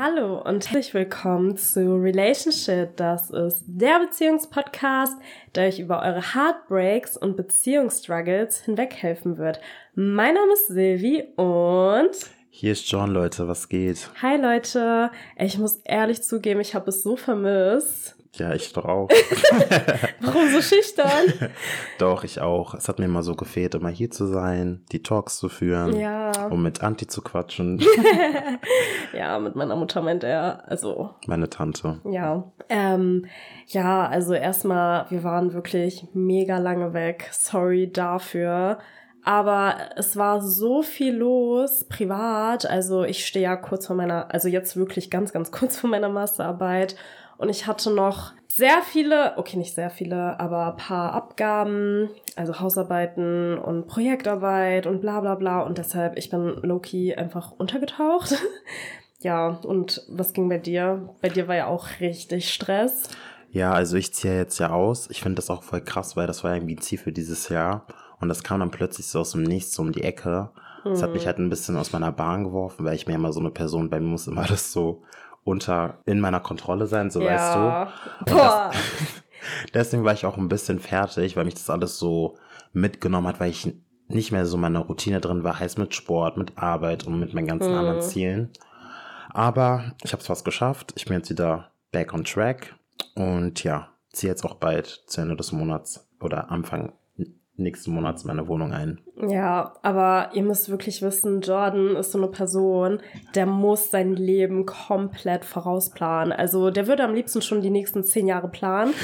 Hallo und herzlich willkommen zu Relationship. Das ist der Beziehungspodcast, der euch über eure Heartbreaks und Beziehungsstruggles hinweghelfen wird. Mein Name ist Silvi und hier ist John, Leute, was geht? Hi Leute, ich muss ehrlich zugeben, ich habe es so vermisst. Ja, ich doch auch. Warum so schüchtern? doch, ich auch. Es hat mir immer so gefehlt, immer hier zu sein, die Talks zu führen. Ja. Um mit Anti zu quatschen. ja, mit meiner Mutter meint er, also. Meine Tante. Ja. Ähm, ja, also erstmal, wir waren wirklich mega lange weg. Sorry dafür. Aber es war so viel los, privat. Also ich stehe ja kurz vor meiner, also jetzt wirklich ganz, ganz kurz vor meiner Masterarbeit. Und ich hatte noch sehr viele, okay, nicht sehr viele, aber paar Abgaben, also Hausarbeiten und Projektarbeit und bla bla bla. Und deshalb, ich bin low-key einfach untergetaucht. ja, und was ging bei dir? Bei dir war ja auch richtig Stress. Ja, also ich ziehe jetzt ja aus. Ich finde das auch voll krass, weil das war irgendwie ein Ziel für dieses Jahr. Und das kam dann plötzlich so aus dem Nichts so um die Ecke. Das hat mich mhm. halt ein bisschen aus meiner Bahn geworfen, weil ich mir immer so eine Person, bei mir muss immer das so unter in meiner Kontrolle sein, so ja. weißt du. Das, deswegen war ich auch ein bisschen fertig, weil mich das alles so mitgenommen hat, weil ich nicht mehr so meine Routine drin war, heißt mit Sport, mit Arbeit und mit meinen ganzen hm. anderen Zielen. Aber ich habe es fast geschafft. Ich bin jetzt wieder back on track und ja, ziehe jetzt auch bald zu Ende des Monats oder Anfang nächsten Monats meine Wohnung ein. Ja, aber ihr müsst wirklich wissen, Jordan ist so eine Person, der muss sein Leben komplett vorausplanen. Also der würde am liebsten schon die nächsten zehn Jahre planen.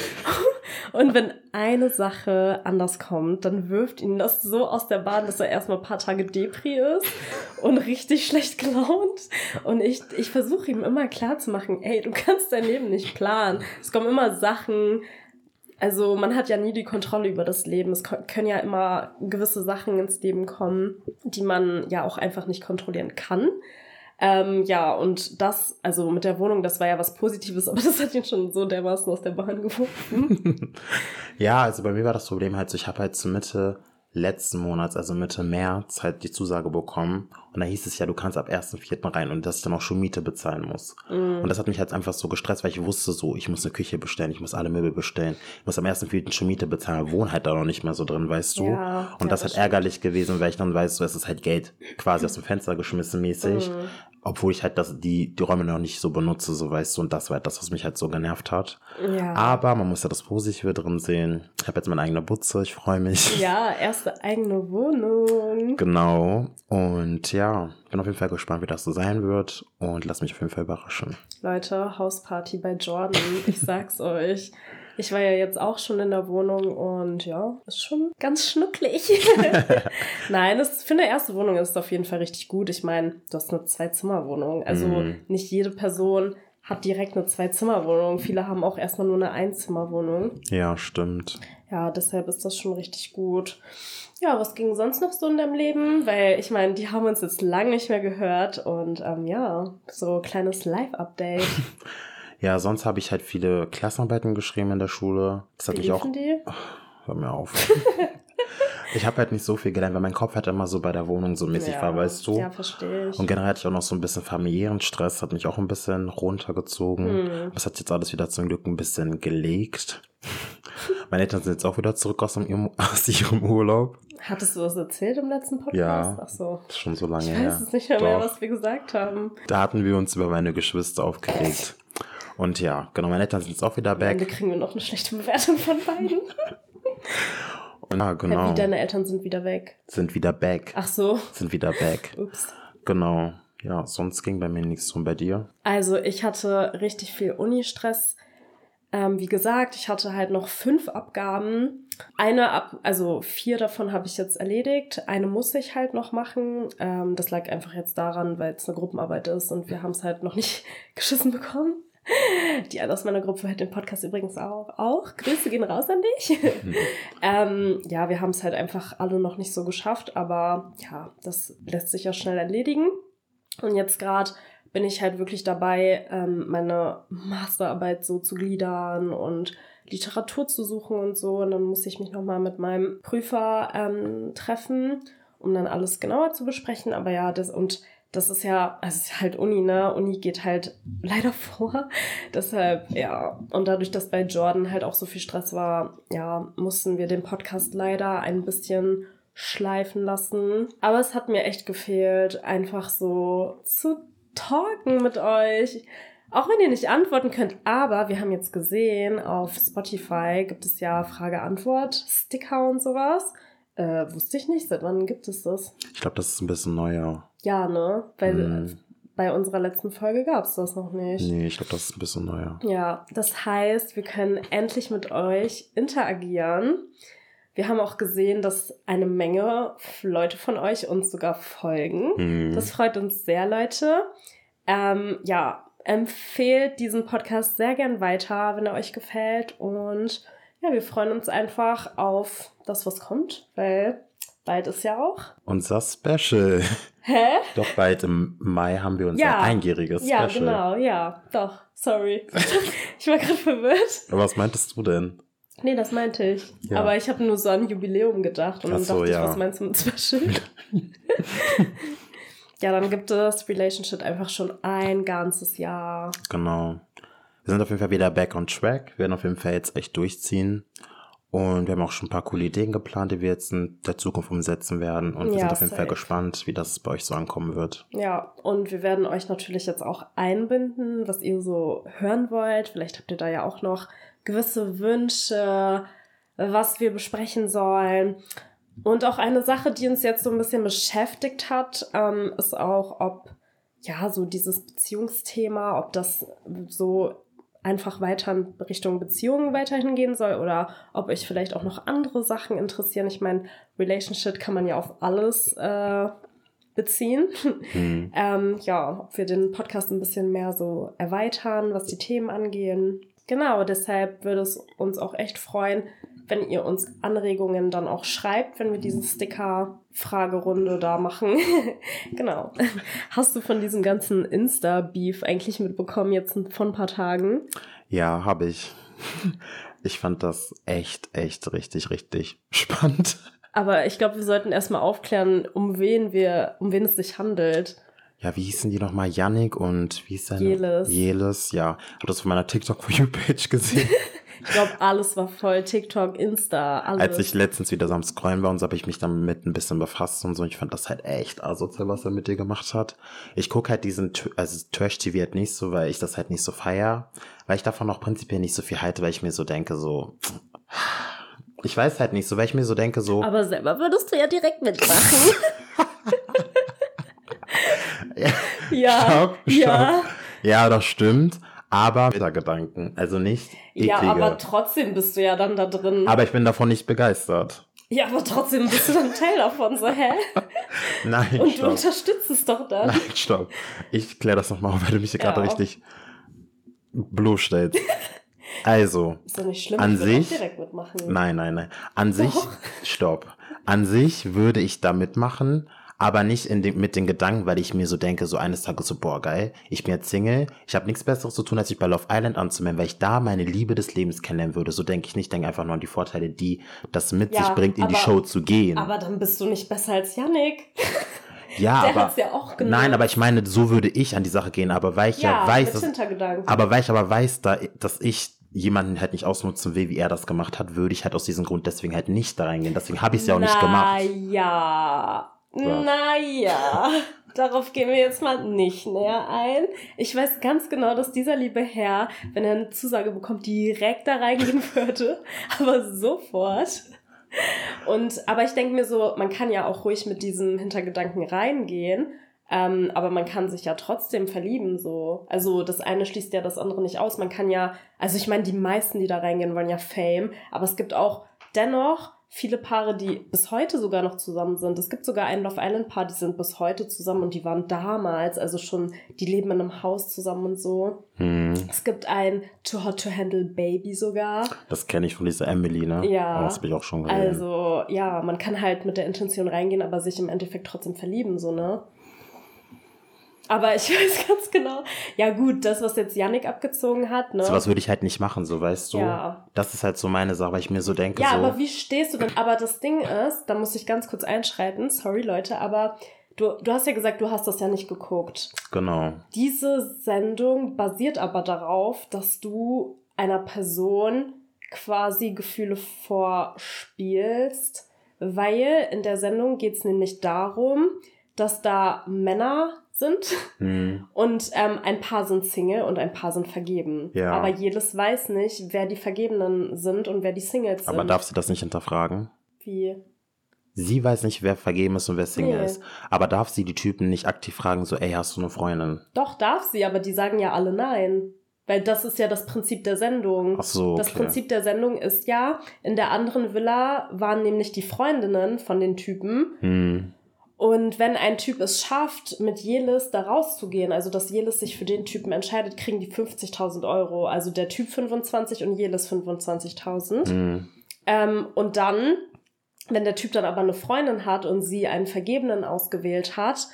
Und wenn eine Sache anders kommt, dann wirft ihn das so aus der Bahn, dass er erstmal ein paar Tage Depri ist und richtig schlecht gelaunt. Und ich, ich versuche ihm immer klarzumachen, ey, du kannst dein Leben nicht planen. Es kommen immer Sachen, also man hat ja nie die Kontrolle über das Leben. Es können ja immer gewisse Sachen ins Leben kommen, die man ja auch einfach nicht kontrollieren kann. Ähm, ja, und das, also mit der Wohnung, das war ja was Positives, aber das hat ihn schon so dermaßen aus der Bahn geworfen. ja, also bei mir war das Problem halt ich habe halt zur Mitte letzten Monats, also Mitte März, halt die Zusage bekommen. Und da hieß es ja, du kannst ab 1.4. rein und dass ich dann auch schon Miete bezahlen muss. Mm. Und das hat mich halt einfach so gestresst, weil ich wusste so, ich muss eine Küche bestellen, ich muss alle Möbel bestellen, ich muss am 1.4. schon Miete bezahlen, wohne halt da noch nicht mehr so drin, weißt du. Ja, und das hat ärgerlich gewesen, weil ich dann weiß, so, es ist halt Geld quasi aus dem Fenster geschmissen mäßig. Mm obwohl ich halt das, die, die Räume noch nicht so benutze, so weißt du, und das war halt das, was mich halt so genervt hat. Ja. Aber man muss ja das Positive drin sehen. Ich habe jetzt meine eigene Butze, ich freue mich. Ja, erste eigene Wohnung. Genau. Und ja, bin auf jeden Fall gespannt, wie das so sein wird und lass mich auf jeden Fall überraschen. Leute, Hausparty bei Jordan, ich sag's euch. Ich war ja jetzt auch schon in der Wohnung und ja, ist schon ganz schnucklig. Nein, das für eine erste Wohnung ist es auf jeden Fall richtig gut. Ich meine, du hast eine Zwei-Zimmer-Wohnung. Also mm. nicht jede Person hat direkt eine Zwei-Zimmer-Wohnung. Viele haben auch erstmal nur eine Einzimmer-Wohnung. Ja, stimmt. Ja, deshalb ist das schon richtig gut. Ja, was ging sonst noch so in deinem Leben? Weil ich meine, die haben uns jetzt lange nicht mehr gehört und ähm, ja, so kleines Live-Update. Ja, sonst habe ich halt viele Klassenarbeiten geschrieben in der Schule. Das hat mich auch. Die? Oh, hör mir auf. ich habe halt nicht so viel gelernt, weil mein Kopf halt immer so bei der Wohnung so mäßig ja, war, weißt du? Ja, verstehe ich. Und generell hatte ich auch noch so ein bisschen familiären Stress, hat mich auch ein bisschen runtergezogen. Hm. Das hat jetzt alles wieder zum Glück ein bisschen gelegt. Meine Eltern sind jetzt auch wieder zurück aus ihrem, aus ihrem Urlaub. Hattest du das erzählt im letzten Podcast? Ja, Ach so. schon so lange her. Ich weiß es nicht mehr, mehr, was wir gesagt haben. Da hatten wir uns über meine Geschwister aufgeregt. Und ja, genau, meine Eltern sind jetzt auch wieder back. Am Ende kriegen wir noch eine schlechte Bewertung von beiden. Und, ja, genau. Wie deine Eltern sind wieder weg. Sind wieder back. Ach so. Sind wieder back. Ups. Genau. Ja, sonst ging bei mir nichts und bei dir? Also ich hatte richtig viel Uni-Stress. Ähm, wie gesagt, ich hatte halt noch fünf Abgaben. Eine ab, also vier davon habe ich jetzt erledigt. Eine muss ich halt noch machen. Ähm, das lag einfach jetzt daran, weil es eine Gruppenarbeit ist und wir haben es halt noch nicht geschissen bekommen. Die alle aus meiner Gruppe hört den Podcast übrigens auch. auch. Grüße gehen raus an dich. ähm, ja, wir haben es halt einfach alle noch nicht so geschafft, aber ja, das lässt sich ja schnell erledigen. Und jetzt gerade bin ich halt wirklich dabei, ähm, meine Masterarbeit so zu gliedern und Literatur zu suchen und so. Und dann muss ich mich nochmal mit meinem Prüfer ähm, treffen, um dann alles genauer zu besprechen. Aber ja, das und das ist ja, also es ist halt Uni, ne? Uni geht halt leider vor. Deshalb, ja. Und dadurch, dass bei Jordan halt auch so viel Stress war, ja, mussten wir den Podcast leider ein bisschen schleifen lassen. Aber es hat mir echt gefehlt, einfach so zu talken mit euch. Auch wenn ihr nicht antworten könnt, aber wir haben jetzt gesehen, auf Spotify gibt es ja Frage-Antwort-Sticker und sowas. Äh, wusste ich nicht, seit wann gibt es das? Ich glaube, das ist ein bisschen neuer. Ja, ne? Weil mm. bei unserer letzten Folge gab es das noch nicht. Nee, ich glaube, das ist ein bisschen neuer. Ja, das heißt, wir können endlich mit euch interagieren. Wir haben auch gesehen, dass eine Menge Leute von euch uns sogar folgen. Mm. Das freut uns sehr, Leute. Ähm, ja, empfehlt diesen Podcast sehr gern weiter, wenn er euch gefällt. Und ja, wir freuen uns einfach auf das, was kommt, weil bald ist ja auch unser Special. Hä? Doch bald im Mai haben wir unser ja. einjähriges Special. Ja, genau, ja, doch. Sorry. ich war gerade verwirrt. Aber was meintest du denn? Nee, das meinte ich. Ja. Aber ich habe nur so an Jubiläum gedacht und Ach dann dachte ja. ich, was meinst du mit Special? ja, dann gibt es Relationship einfach schon ein ganzes Jahr. Genau. Wir sind auf jeden Fall wieder back on track. Wir werden auf jeden Fall jetzt echt durchziehen. Und wir haben auch schon ein paar coole Ideen geplant, die wir jetzt in der Zukunft umsetzen werden. Und wir ja, sind auf jeden safe. Fall gespannt, wie das bei euch so ankommen wird. Ja, und wir werden euch natürlich jetzt auch einbinden, was ihr so hören wollt. Vielleicht habt ihr da ja auch noch gewisse Wünsche, was wir besprechen sollen. Und auch eine Sache, die uns jetzt so ein bisschen beschäftigt hat, ähm, ist auch, ob ja, so dieses Beziehungsthema, ob das so einfach weiter in Richtung Beziehungen weiterhin gehen soll oder ob euch vielleicht auch noch andere Sachen interessieren. Ich meine, Relationship kann man ja auf alles äh, beziehen. Mhm. ähm, ja, ob wir den Podcast ein bisschen mehr so erweitern, was die Themen angehen. Genau, deshalb würde es uns auch echt freuen, wenn ihr uns Anregungen dann auch schreibt, wenn wir diese Sticker-Fragerunde da machen. genau. Hast du von diesem ganzen Insta-Beef eigentlich mitbekommen jetzt vor ein paar Tagen? Ja, habe ich. Ich fand das echt, echt richtig, richtig spannend. Aber ich glaube, wir sollten erstmal aufklären, um wen wir, um wen es sich handelt. Ja, wie hießen die nochmal? Yannick und wie hieß der? Jelis. Jelis, ja. Hab das von meiner TikTok for You Page gesehen. Ich glaube, alles war voll. TikTok, Insta, alles. Als ich letztens wieder so am Scrollen war und so, habe ich mich damit ein bisschen befasst und so. Ich fand das halt echt asozial, was er mit dir gemacht hat. Ich gucke halt diesen, also Trash-TV halt nicht so, weil ich das halt nicht so feier. Weil ich davon auch prinzipiell nicht so viel halte, weil ich mir so denke, so... Ich weiß halt nicht so, weil ich mir so denke, so... Aber selber würdest du ja direkt mitmachen. ja, ja, stopp, stopp. ja. Ja, das stimmt aber Gedanken, also nicht eklige. Ja, aber trotzdem bist du ja dann da drin. Aber ich bin davon nicht begeistert. Ja, aber trotzdem bist du dann Teil davon, so, hä? Nein, Und stopp. du unterstützt es doch dann. Nein, stopp. Ich kläre das nochmal, weil du mich hier ja, gerade richtig bloßstellst. Also, ist doch nicht schlimm, an sich, direkt mitmachen. Nein, nein, nein. An doch. sich, stopp. An sich würde ich da mitmachen, aber nicht in dem, mit den Gedanken, weil ich mir so denke, so eines Tages so, boah, geil, ich bin jetzt Single, ich habe nichts Besseres zu tun, als sich bei Love Island anzumelden, weil ich da meine Liebe des Lebens kennenlernen würde. So denke ich nicht, denke einfach nur an die Vorteile, die das mit ja, sich bringt, in aber, die Show zu gehen. Aber dann bist du nicht besser als Yannick. Ja, Der aber hat's ja auch nein, aber ich meine, so würde ich an die Sache gehen, aber weil ich ja, ja weiß, dass, aber weil ich aber weiß, da, dass ich jemanden halt nicht ausnutzen will, wie er das gemacht hat, würde ich halt aus diesem Grund deswegen halt nicht da reingehen. Deswegen habe ich es ja auch nicht gemacht. Ja, naja, darauf gehen wir jetzt mal nicht näher ein. Ich weiß ganz genau, dass dieser liebe Herr, wenn er eine Zusage bekommt, direkt da reingehen würde. Aber sofort. Und, aber ich denke mir so, man kann ja auch ruhig mit diesem Hintergedanken reingehen. Ähm, aber man kann sich ja trotzdem verlieben, so. Also das eine schließt ja das andere nicht aus. Man kann ja, also ich meine, die meisten, die da reingehen, wollen ja Fame, aber es gibt auch dennoch viele Paare, die bis heute sogar noch zusammen sind. Es gibt sogar ein Love Island Paar, die sind bis heute zusammen und die waren damals, also schon, die leben in einem Haus zusammen und so. Hm. Es gibt ein Too Hot to Handle Baby sogar. Das kenne ich von dieser Emily, ne? Ja. das habe ich auch schon gesehen. Also, ja, man kann halt mit der Intention reingehen, aber sich im Endeffekt trotzdem verlieben, so, ne? Aber ich weiß ganz genau. Ja, gut, das, was jetzt Yannick abgezogen hat, ne? So was würde ich halt nicht machen, so weißt du. Ja. Das ist halt so meine Sache, weil ich mir so denke. Ja, so, aber wie stehst du denn? Aber das Ding ist, da muss ich ganz kurz einschreiten, sorry Leute, aber du, du hast ja gesagt, du hast das ja nicht geguckt. Genau. Diese Sendung basiert aber darauf, dass du einer Person quasi Gefühle vorspielst, weil in der Sendung geht es nämlich darum, dass da Männer sind Hm. und ähm, ein paar sind Single und ein paar sind vergeben. Ja. Aber jedes weiß nicht, wer die Vergebenen sind und wer die Singles sind. Aber darf sie das nicht hinterfragen? Wie? Sie weiß nicht, wer vergeben ist und wer Single Nee. ist. Aber darf sie die Typen nicht aktiv fragen, so, ey, hast du eine Freundin? Doch, darf sie, aber die sagen ja alle nein. Weil das ist ja das Prinzip der Sendung. Ach so, Das okay. Prinzip der Sendung ist ja, in der anderen Villa waren nämlich die Freundinnen von den Typen. Hm. Und wenn ein Typ es schafft, mit Jelis da rauszugehen, also dass Jelis sich für den Typen entscheidet, kriegen die 50.000 Euro. Also der Typ 25 und Jelis 25.000. Hm. Ähm, und dann, wenn der Typ dann aber eine Freundin hat und sie einen Vergebenen ausgewählt hat,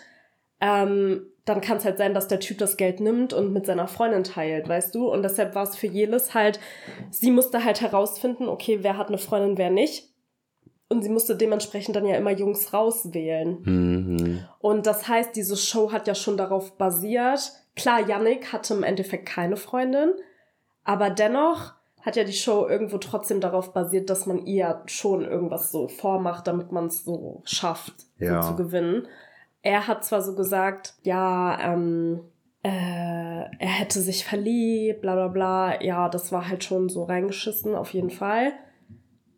ähm, dann kann es halt sein, dass der Typ das Geld nimmt und mit seiner Freundin teilt, weißt du? Und deshalb war es für Jelis halt, sie musste halt herausfinden, okay, wer hat eine Freundin, wer nicht. Und sie musste dementsprechend dann ja immer Jungs rauswählen. Hm. Hm. Und das heißt, diese Show hat ja schon darauf basiert. Klar, Yannick hatte im Endeffekt keine Freundin, aber dennoch hat ja die Show irgendwo trotzdem darauf basiert, dass man ihr schon irgendwas so vormacht, damit man es so schafft, Ja. so zu gewinnen. Er hat zwar so gesagt, ja, ähm, äh, er hätte sich verliebt, bla bla bla. Ja, das war halt schon so reingeschissen, auf jeden Fall.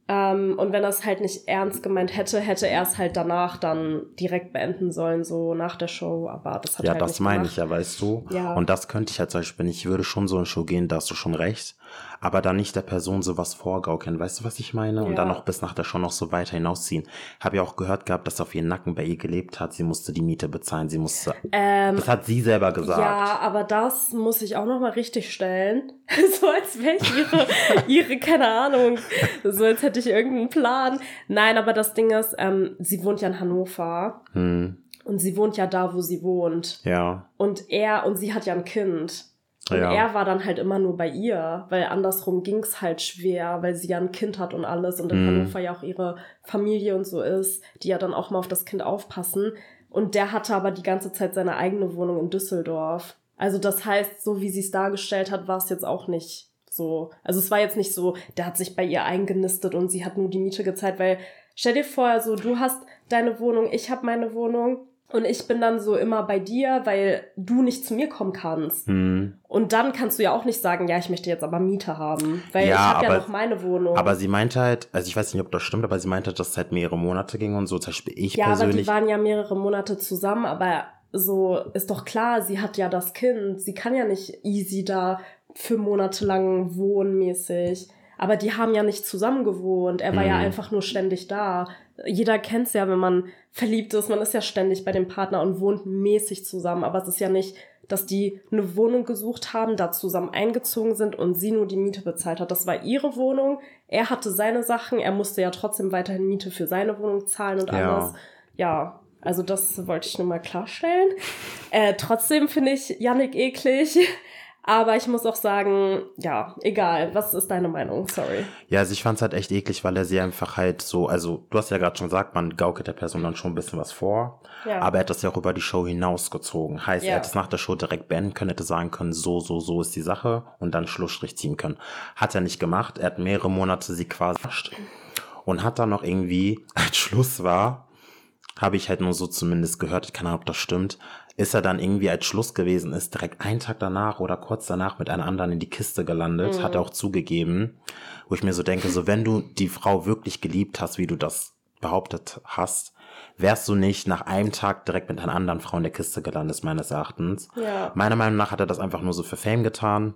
Ähm, und wenn er es halt nicht ernst gemeint hätte, hätte er es halt danach dann direkt beenden sollen, so nach der Show. Aber das hat Ja, halt das nicht meine gemacht. ich ja, weißt du? Ja. Und das könnte ich halt zum Beispiel. Ich würde schon so eine Show gehen, da hast du schon recht. Aber dann nicht der Person sowas vorgaukeln. Weißt du, was ich meine? Und Ja. dann noch bis nach der Show noch so weiter hinausziehen. Habe ja auch gehört gehabt, dass auf ihren Nacken bei ihr gelebt hat. Sie musste die Miete bezahlen. Sie musste. Ähm, Das hat sie selber gesagt. Ja, aber das muss ich auch noch mal richtig stellen. so als wäre ich ihre, ihre, keine Ahnung, so als hätte ich irgendeinen Plan. Nein, aber das Ding ist, ähm, sie wohnt ja in Hannover Hm. und sie wohnt ja da, wo sie wohnt. Ja. Und er, und sie hat ja ein Kind. Und Ja. er war dann halt immer nur bei ihr, weil andersrum ging's halt schwer, weil sie ja ein Kind hat und alles und in Mhm. Hannover ja auch ihre Familie und so ist, die ja dann auch mal auf das Kind aufpassen. Und der hatte aber die ganze Zeit seine eigene Wohnung in Düsseldorf. Also das heißt, so wie sie es dargestellt hat, war es jetzt auch nicht so. Also es war jetzt nicht so, der hat sich bei ihr eingenistet und sie hat nur die Miete gezahlt, weil stell dir vor, so du hast deine Wohnung, ich habe meine Wohnung und ich bin dann so immer bei dir, weil du nicht zu mir kommen kannst. Hm. Und dann kannst du ja auch nicht sagen, ja, ich möchte jetzt aber Miete haben, weil Ja, ich habe ja noch meine Wohnung. Aber sie meinte halt, also ich weiß nicht, ob das stimmt, aber sie meinte, halt, dass es halt mehrere Monate ging und so. Zum Beispiel ich ja, aber die persönlich. waren ja mehrere Monate zusammen, aber so ist doch klar, sie hat ja das Kind, sie kann ja nicht easy da für Monate lang wohnen mäßig. Aber die haben ja nicht zusammen gewohnt. Er war ja Mhm. einfach nur ständig da. Jeder kennt's ja, wenn man verliebt ist. Man ist ja ständig bei dem Partner und wohnt mäßig zusammen. Aber es ist ja nicht, dass die eine Wohnung gesucht haben, da zusammen eingezogen sind und sie nur die Miete bezahlt hat. Das war ihre Wohnung. Er hatte seine Sachen. Er musste ja trotzdem weiterhin Miete für seine Wohnung zahlen und Ja. alles. Ja, also das wollte ich nur mal klarstellen. Äh, trotzdem finde ich Yannick eklig. Aber ich muss auch sagen, ja, egal. Was ist deine Meinung? Sorry. Ja, also ich fand's halt echt eklig, weil er sie einfach halt so, also du hast ja gerade schon gesagt, man gaukelt der Person dann schon ein bisschen was vor. Ja. Aber er hat das ja auch über die Show hinausgezogen. Heißt, Ja. er hätte es nach der Show direkt beenden können, hätte sagen können, so, so, so ist die Sache und dann Schlussstrich ziehen können. Hat er nicht gemacht. Er hat mehrere Monate sie quasi und hat dann noch irgendwie, als Schluss war, habe ich halt nur so zumindest gehört, keine Ahnung, ob das stimmt, ist er dann irgendwie als Schluss gewesen ist, direkt einen Tag danach oder kurz danach mit einer anderen in die Kiste gelandet, Mhm. hat er auch zugegeben, wo ich mir so denke, so wenn du die Frau wirklich geliebt hast, wie du das behauptet hast, wärst du nicht nach einem Tag direkt mit einer anderen Frau in der Kiste gelandet, meines Erachtens. Ja. Meiner Meinung nach hat er das einfach nur so für Fame getan,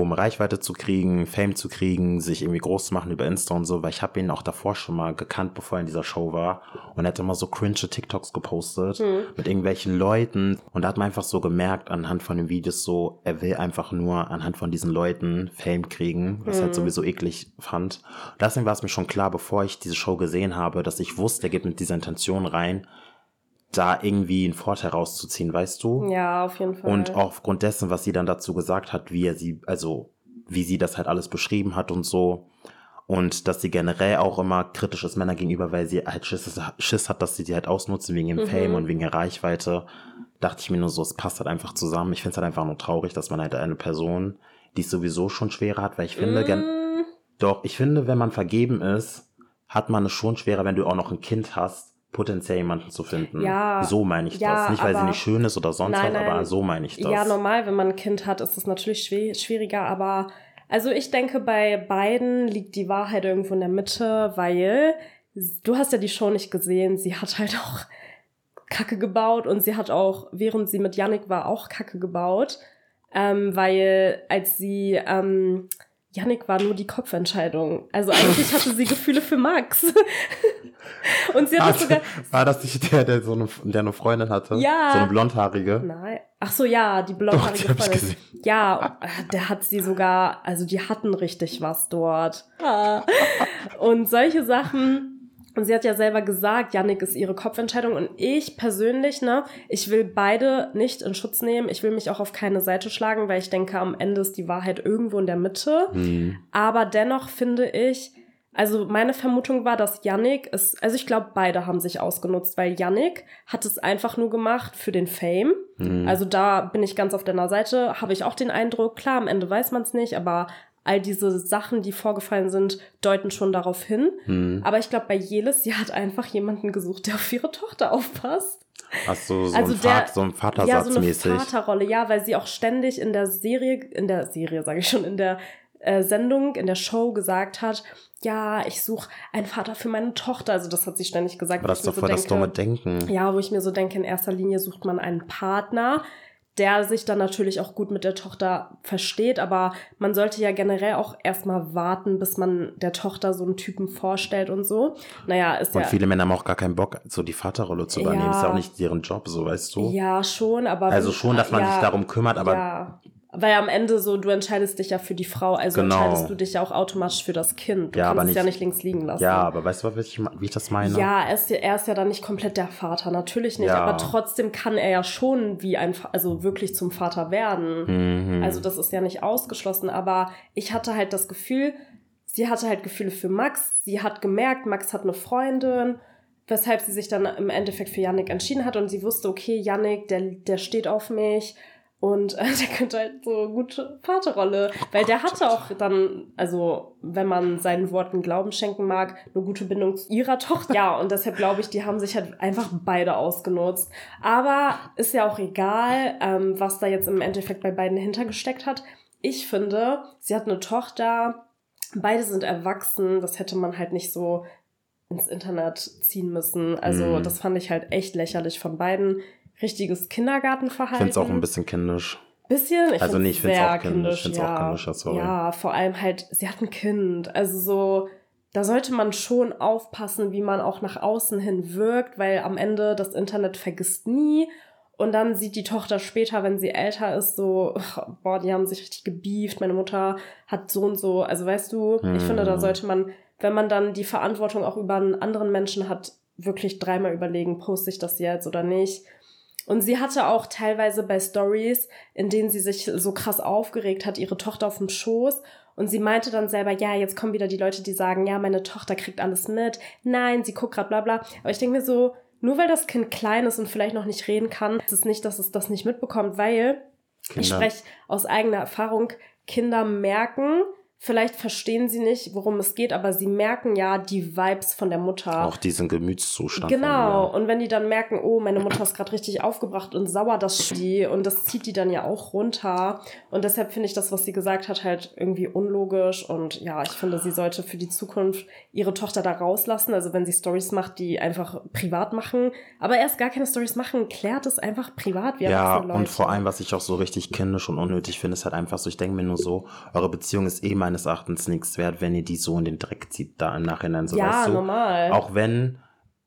um Reichweite zu kriegen, Fame zu kriegen, sich irgendwie groß zu machen über Insta und so, weil ich habe ihn auch davor schon mal gekannt, bevor er in dieser Show war. Und er hat immer so cringe TikToks gepostet mit irgendwelchen Leuten. Und da hat man einfach so gemerkt anhand von den Videos so, er will einfach nur anhand von diesen Leuten Fame kriegen, was ich halt sowieso eklig fand. Deswegen war es mir schon klar, bevor ich diese Show gesehen habe, dass ich wusste, er geht mit dieser Intention rein, da irgendwie einen Vorteil rauszuziehen, weißt du? Ja, auf jeden Fall. Und aufgrund dessen, was sie dann dazu gesagt hat, wie er sie, also wie sie das halt alles beschrieben hat und so. Und dass sie generell auch immer kritisch ist Männer gegenüber, weil sie halt Schiss, Schiss hat, dass sie die halt ausnutzen wegen ihrem mhm. Fame und wegen ihrer Reichweite. Dachte ich mir nur so, es passt halt einfach zusammen. Ich finde es halt einfach nur traurig, dass man halt eine Person, die es sowieso schon schwerer hat, weil ich finde, mm. doch, ich finde, wenn man vergeben ist, hat man es schon schwerer, wenn du auch noch ein Kind hast, potenziell jemanden zu finden. Ja, so meine ich ja, das. Nicht, weil sie nicht schön ist oder sonst nein, was, nein. aber so meine ich das. Ja, normal, wenn man ein Kind hat, ist es natürlich schwieriger, aber also ich denke, bei beiden liegt die Wahrheit irgendwo in der Mitte, weil du hast ja die Show nicht gesehen. Sie hat halt auch Kacke gebaut und sie hat auch, während sie mit Yannick war, auch Kacke gebaut. Ähm, weil als sie ähm, Yannick war nur die Kopfentscheidung. Also eigentlich hatte sie Gefühle für Max. Und sie hat das sogar. War das nicht der, der so eine, der eine Freundin hatte? Ja. So eine blondhaarige? Nein. Ach so, ja, die blondhaarige Doch, Freundin. Ja, der hat sie sogar, also die hatten richtig was dort. Ah. Und solche Sachen. Und sie hat ja selber gesagt, Yannick ist ihre Kopfentscheidung. Und ich persönlich, ne, ich will beide nicht in Schutz nehmen. Ich will mich auch auf keine Seite schlagen, weil ich denke, am Ende ist die Wahrheit irgendwo in der Mitte. Mhm. Aber dennoch finde ich, also meine Vermutung war, dass Yannick es, also ich glaube, beide haben sich ausgenutzt, weil Yannick hat es einfach nur gemacht für den Fame. Mhm. Also da bin ich ganz auf deiner Seite, habe ich auch den Eindruck, klar, am Ende weiß man es nicht, aber all diese Sachen, die vorgefallen sind, deuten schon darauf hin. Mhm. Aber ich glaube, bei Jelis, sie hat einfach jemanden gesucht, der auf ihre Tochter aufpasst. Ach so, so, also ein, der, so ein Vatersatzmäßig. Ja, so eine Vaterrolle, ja, weil sie auch ständig in der Serie, in der Serie, sage ich schon, in der äh, Sendung, in der Show gesagt hat, ja, ich suche einen Vater für meine Tochter. Also das hat sie ständig gesagt. Aber das ist doch voll so das dumme Denken. Ja, wo ich mir so denke, in erster Linie sucht man einen Partner, der sich dann natürlich auch gut mit der Tochter versteht, aber man sollte ja generell auch erstmal warten, bis man der Tochter so einen Typen vorstellt und so. Naja, ist und ja. Und viele Männer haben auch gar keinen Bock, so die Vaterrolle zu übernehmen. Ja, ist ja auch nicht deren Job, so weißt du. Ja, schon, aber. Also schon, dass man ja, sich darum kümmert, aber ja. Weil am Ende so, du entscheidest dich ja für die Frau, also genau. entscheidest du dich ja auch automatisch für das Kind. Du ja, kannst es ja nicht links liegen lassen. Ja, aber weißt du, wie ich, wie ich das meine? Ja, er ist, er ist ja dann nicht komplett der Vater, natürlich nicht. Ja. Aber trotzdem kann er ja schon wie ein, also wirklich zum Vater werden. Mhm. Also das ist ja nicht ausgeschlossen. Aber ich hatte halt das Gefühl, sie hatte halt Gefühle für Max. Sie hat gemerkt, Max hat eine Freundin weshalb sie sich dann im Endeffekt für Yannick entschieden hat und sie wusste, okay, Yannick, der, der steht auf mich und äh, der könnte halt so gute Vaterrolle, weil der hatte auch dann, also wenn man seinen Worten Glauben schenken mag, eine gute Bindung zu ihrer Tochter. Ja, und deshalb glaube ich, die haben sich halt einfach beide ausgenutzt. Aber ist ja auch egal, ähm, was da jetzt im Endeffekt bei beiden hintergesteckt hat. Ich finde, sie hat eine Tochter, beide sind erwachsen, das hätte man halt nicht so ins Internet ziehen müssen. Also mm. das fand ich halt echt lächerlich von beiden richtiges Kindergartenverhalten. Ich finde es auch ein bisschen kindisch. Bisschen? Ich also nicht, ich finde es auch kindisch. Ich finde ja. auch kindisch, sorry. Ja, vor allem halt, sie hat ein Kind. Also so, da sollte man schon aufpassen, wie man auch nach außen hin wirkt, weil am Ende das Internet vergisst nie. Und dann sieht die Tochter später, wenn sie älter ist, so, boah, die haben sich richtig gebieft, meine Mutter hat so und so. Also weißt du, hm. ich finde, da hm. sollte man, wenn man dann die Verantwortung auch über einen anderen Menschen hat, wirklich dreimal überlegen, poste ich das jetzt oder nicht. Und sie hatte auch teilweise bei Stories, in denen sie sich so krass aufgeregt hat, ihre Tochter auf dem Schoß. Und sie meinte dann selber, ja, jetzt kommen wieder die Leute, die sagen, ja, meine Tochter kriegt alles mit. Nein, sie guckt grad bla bla. Aber ich denke mir so, nur weil das Kind klein ist und vielleicht noch nicht reden kann, ist es nicht, dass es das nicht mitbekommt, weil Kinder. ich spreche aus eigener Erfahrung, Kinder merken, Vielleicht verstehen sie nicht, worum es geht, aber sie merken ja die Vibes von der Mutter. Auch diesen Gemütszustand. Genau. Und wenn die dann merken, oh, meine Mutter ist gerade richtig aufgebracht und sauer, das die und das zieht die dann ja auch runter. Und deshalb finde ich das, was sie gesagt hat, halt irgendwie unlogisch. Und ja, ich finde, sie sollte für die Zukunft ihre Tochter da rauslassen. Also wenn sie Stories macht, die einfach privat machen. Aber erst gar keine Stories machen, klärt es einfach privat. Wie ja, und vor allem, was ich auch so richtig kindisch und unnötig finde, ist halt einfach so, ich denke mir nur so, eure Beziehung ist eh mein meines Erachtens nichts wert, wenn ihr die so in den Dreck zieht, da im Nachhinein so. Ja, weißt du? normal. Auch wenn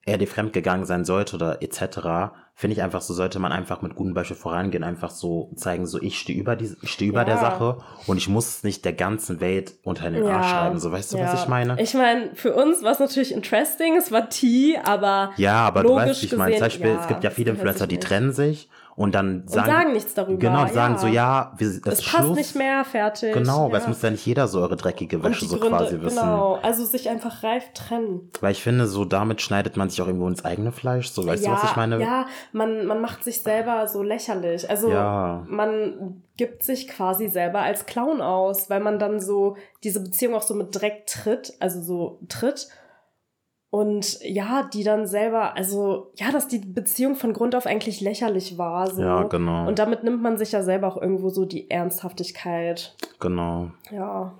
er dir fremdgegangen sein sollte oder etc., finde ich einfach, so sollte man einfach mit gutem Beispiel vorangehen, einfach so zeigen, so ich stehe über die, ich stehe über ja. der Sache und ich muss es nicht der ganzen Welt unter den ja. Arsch schreiben. So, weißt du, ja. was ich meine? Ich meine, für uns war es natürlich interesting, es war Tea, aber. Ja, aber du weißt, wie ich meine. Zum Beispiel, es gibt ja viele Influencer, die trennen sich und dann sagen, und sagen nichts darüber. Genau, sagen ja. so, ja, wir, das es passt Schluss. nicht mehr, fertig. Genau, ja. weil es muss ja nicht jeder so eure dreckige Wäsche so Gründe, quasi wissen. Genau, also sich einfach reif trennen. Weil ich finde, so damit schneidet man sich auch irgendwo ins eigene Fleisch. So, weißt ja, du, was ich meine? Ja, man, man macht sich selber so lächerlich. Also man gibt sich quasi selber als Clown aus, weil man dann so diese Beziehung auch so mit Dreck tritt, also so tritt. Und ja, die dann selber, also ja, dass die Beziehung von Grund auf eigentlich lächerlich war. So. Ja, genau. Und damit nimmt man sich ja selber auch irgendwo so die Ernsthaftigkeit. Genau. Ja.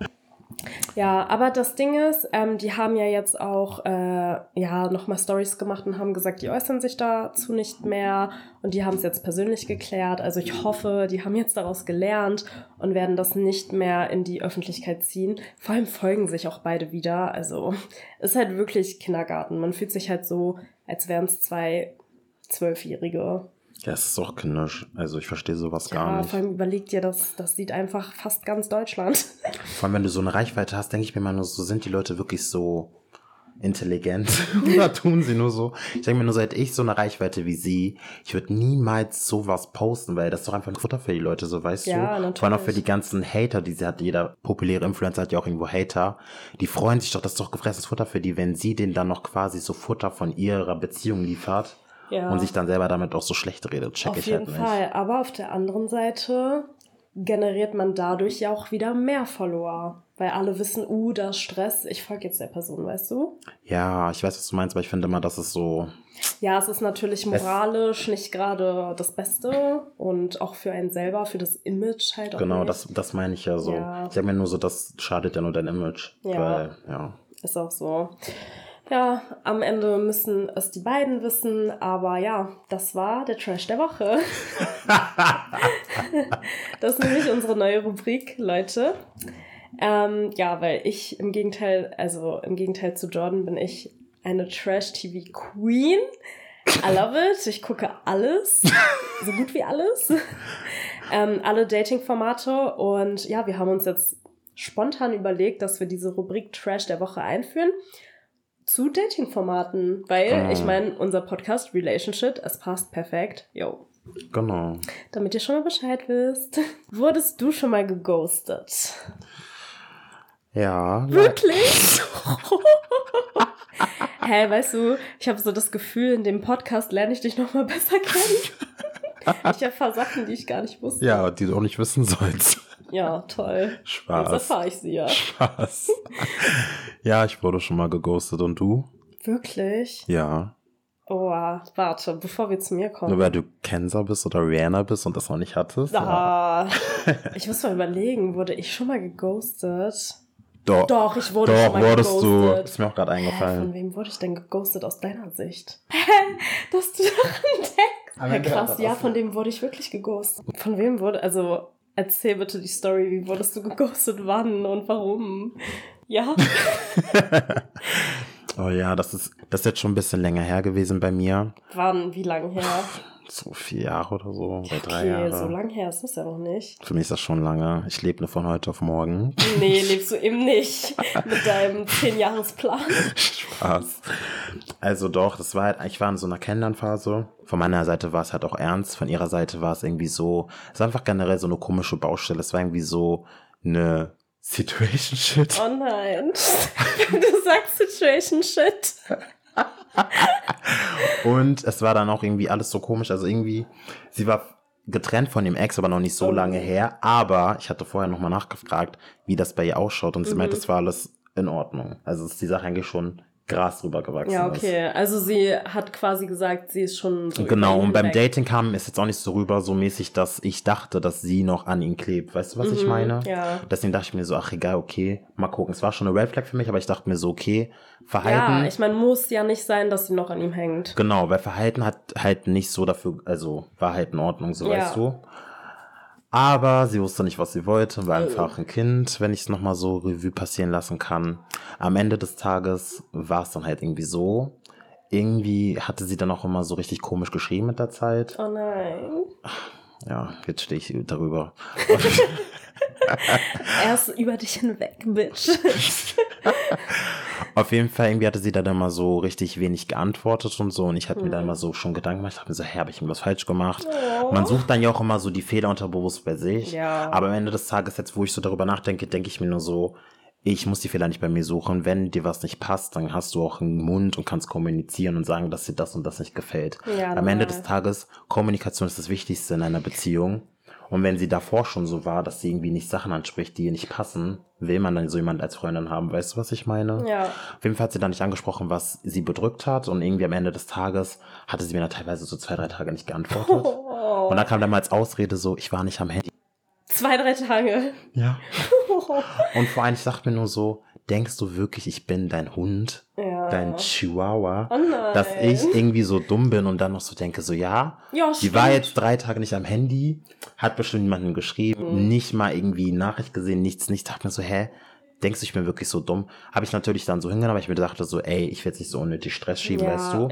Ja, aber das Ding ist, ähm, die haben ja jetzt auch äh, ja nochmal Stories gemacht und haben gesagt, die äußern sich dazu nicht mehr und die haben es jetzt persönlich geklärt. Also ich hoffe, die haben jetzt daraus gelernt und werden das nicht mehr in die Öffentlichkeit ziehen. Vor allem folgen sich auch beide wieder. Also ist halt wirklich Kindergarten. Man fühlt sich halt so, als wären es zwei Zwölfjährige. Ja, es ist auch kindisch. Also ich verstehe sowas gar Ja, nicht. vor allem überlegt ihr, das, das sieht einfach fast ganz Deutschland. Vor allem, wenn du so eine Reichweite hast, denke ich mir mal nur so, sind die Leute wirklich so intelligent oder tun sie nur so? Ich denke mir nur, seit ich so eine Reichweite wie sie, ich würde niemals sowas posten, weil das ist doch einfach ein Futter für die Leute, so weißt Ja, du? Vor allem auch natürlich. für die ganzen Hater, die sie hat. Jeder populäre Influencer hat ja auch irgendwo Hater. Die freuen sich doch, das ist doch gefressenes Futter für die, wenn sie denen dann noch quasi so Futter von ihrer Beziehung liefert Ja. und sich dann selber damit auch so schlecht redet. Check Auf ich jeden halt nicht. Fall. Aber auf der anderen Seite generiert man dadurch ja auch wieder mehr Follower. Weil alle wissen, uh, da ist Stress, ich folge jetzt der Person, weißt du? Ja, ich weiß, was du meinst, aber ich finde immer, das ist so, Ja, es ist natürlich moralisch nicht gerade das Beste und auch für einen selber, für das Image halt auch Genau, nicht. das, das meine ich ja so. Ja. Ich sag mir nur so, das schadet ja nur dein Image. Ja. Weil, ja. Ist auch so. Ja, am Ende müssen es die beiden wissen, aber ja, das war der Trash der Woche. das ist nämlich unsere neue Rubrik, Leute. Ähm, ja, weil ich im Gegenteil, also im Gegenteil zu Jordan bin ich eine Trash-TV-Queen. I love it. Ich gucke alles. So gut wie alles. ähm, alle Dating-Formate. Und ja, wir haben uns jetzt spontan überlegt, dass wir diese Rubrik Trash der Woche einführen zu Dating-Formaten. Weil, Ah. ich meine, unser Podcast Relationship, es passt perfekt. Yo. Genau. Damit ihr schon mal Bescheid wisst. Wurdest du schon mal geghostet? Ja. Wirklich? Hä, weißt du, ich habe so das Gefühl, in dem Podcast lerne ich dich noch mal besser kennen. ich erfahre Sachen, die ich gar nicht wusste. Ja, die du auch nicht wissen sollst. Ja, toll. Jetzt Spaß. erfahre ich sie ja. Spaß. ja, ich wurde schon mal geghostet und du? Wirklich? Ja. Oh, warte, bevor wir zu mir kommen. Nur weil du Kenser bist oder Rihanna bist und das noch nicht hattest? Ja. Ah, ich muss mal überlegen, wurde ich schon mal geghostet? Doch. Doch, ich wurde Doch, schon mal wurdest du. geghostet. Ist mir auch gerade Hä, von eingefallen. wem wurde ich denn geghostet aus deiner Sicht? Hä, dass du daran denkst. Hä, krass, ja, von dem wurde ich wirklich geghostet. Von wem wurde, also erzähl bitte die Story, wie wurdest du geghostet, wann und warum? Ja, Oh ja, das ist, das ist jetzt schon ein bisschen länger her gewesen bei mir. wann, wie lang her? So vier Jahre oder so. Oder drei Okay, Jahre. so lang her ist das ja noch nicht. Für mich ist das schon lange. Ich lebe nur von heute auf morgen. Nee, lebst du eben nicht mit deinem 10-Jahres-Plan. Spaß. Also doch, das war halt, ich war in so einer Kennenlernphase. Von meiner Seite war es halt auch ernst. Von ihrer Seite war es irgendwie so, es war einfach generell so eine komische Baustelle. Es war irgendwie so eine Situation Shit. Oh nein. Du sagst Situation Shit. Und es war dann auch irgendwie alles so komisch. Also irgendwie, sie war getrennt von dem Ex, aber noch nicht so lange her. Aber ich hatte vorher nochmal nachgefragt, wie das bei ihr ausschaut. Und sie Mhm. meinte, es war alles in Ordnung. Also ist die Sache eigentlich schon Gras drüber gewachsen Ja, ist. okay. Also sie hat quasi gesagt, sie ist schon so. Genau, und beim hinweg. Dating kam es jetzt auch nicht so rüber, so mäßig, dass ich dachte, dass sie noch an ihn klebt. Weißt du, was ich Mhm, meine? Ja. Deswegen dachte ich mir so, ach egal, okay, mal gucken. Es war schon eine Red Flag für mich, aber ich dachte mir so, okay, Verhalten. Ja, ich meine, muss ja nicht sein, dass sie noch an ihm hängt. Genau, weil Verhalten hat halt nicht so dafür, also war halt in Ordnung, so Ja. weißt du. Aber sie wusste nicht, was sie wollte, war Oh. einfach ein Kind, wenn ich es nochmal so Revue passieren lassen kann. Am Ende des Tages war es dann halt irgendwie so. Irgendwie hatte sie dann auch immer so richtig komisch geschrieben mit der Zeit. Oh nein. Ja, jetzt stehe ich darüber. er ist über dich hinweg, Bitch. Auf jeden Fall, irgendwie hatte sie dann immer so richtig wenig geantwortet und so. Und ich hatte mir dann immer so schon Gedanken gemacht, ich habe mir so, hä, habe ich irgendwas falsch gemacht? Oh. Man sucht dann ja auch immer so die Fehler unterbewusst bei sich. Ja. Aber am Ende des Tages, jetzt wo ich so darüber nachdenke, denke ich mir nur so, ich muss die Fehler nicht bei mir suchen. Wenn dir was nicht passt, dann hast du auch einen Mund und kannst kommunizieren und sagen, dass dir das und das nicht gefällt. Ja, Am Ende des Tages, Kommunikation ist das Wichtigste in einer Beziehung. Und wenn sie davor schon so war, dass sie irgendwie nicht Sachen anspricht, die ihr nicht passen, will man dann so jemand als Freundin haben. Weißt du, was ich meine? Ja. Auf jeden Fall hat sie dann nicht angesprochen, was sie bedrückt hat. Und irgendwie am Ende des Tages hatte sie mir dann teilweise so zwei, drei Tage nicht geantwortet. Oh. Und dann kam dann mal als Ausrede so, ich war nicht am Handy. Zwei, drei Tage. Ja. Und vor allem, ich dachte mir nur so, denkst du wirklich, ich bin dein Hund, Ja. dein Chihuahua, Oh dass ich irgendwie so dumm bin und dann noch so denke, so ja, Ja, die war jetzt drei Tage nicht am Handy, hat bestimmt jemandem geschrieben, Mhm. nicht mal irgendwie Nachricht gesehen, nichts, nichts. Dachte mir so, hä, denkst du, ich bin wirklich so dumm? Habe ich natürlich dann so hingenommen, aber ich mir dachte so, ey, ich will jetzt nicht so unnötig Stress schieben, ja, weißt du?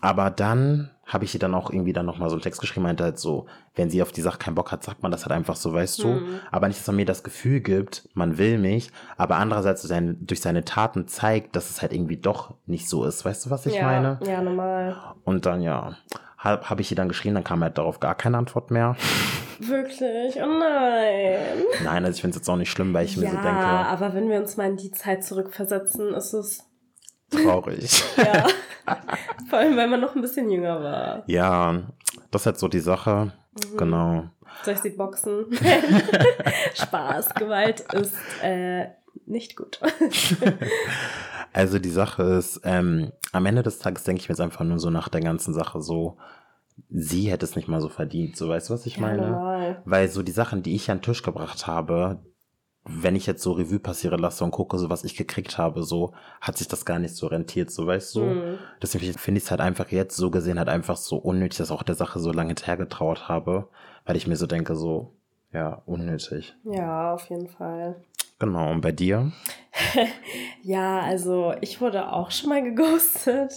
Aber dann habe ich ihr dann auch irgendwie dann nochmal so einen Text geschrieben, meinte halt so, wenn sie auf die Sache keinen Bock hat, sagt man das halt einfach so, weißt du? Mhm. Aber nicht, dass man mir das Gefühl gibt, man will mich, aber andererseits sein, durch seine Taten zeigt, dass es halt irgendwie doch nicht so ist. Weißt du, was ich ja. meine? Ja, normal. Und dann, ja, habe hab ich ihr dann geschrieben, dann kam halt darauf gar keine Antwort mehr. Wirklich? Oh nein. Nein, also ich finde es jetzt auch nicht schlimm, weil ich mir ja, so denke, aber wenn wir uns mal in die Zeit zurückversetzen, ist es. Traurig. Ja. Vor allem, weil man noch ein bisschen jünger war. ja, das ist halt so die Sache. Mhm. Genau. Soll ich sie boxen? Spaß. Gewalt ist äh, nicht gut. Also die Sache ist, ähm, am Ende des Tages denke ich mir jetzt einfach nur so nach der ganzen Sache so, sie hätte es nicht mal so verdient. So, weißt du, was ich Ja, meine? normal. Weil so die Sachen, die ich an den Tisch gebracht habe, wenn ich jetzt so Revue passieren lasse und gucke, so was ich gekriegt habe, so hat sich das gar nicht so rentiert, so weißt du. Mhm. Deswegen finde ich es halt einfach jetzt so gesehen halt einfach so unnötig, dass auch der Sache so lange hinterhergetraut habe, weil ich mir so denke, so, ja, unnötig. Ja, auf jeden Fall. Genau, und bei dir? Ja, also ich wurde auch schon mal geghostet,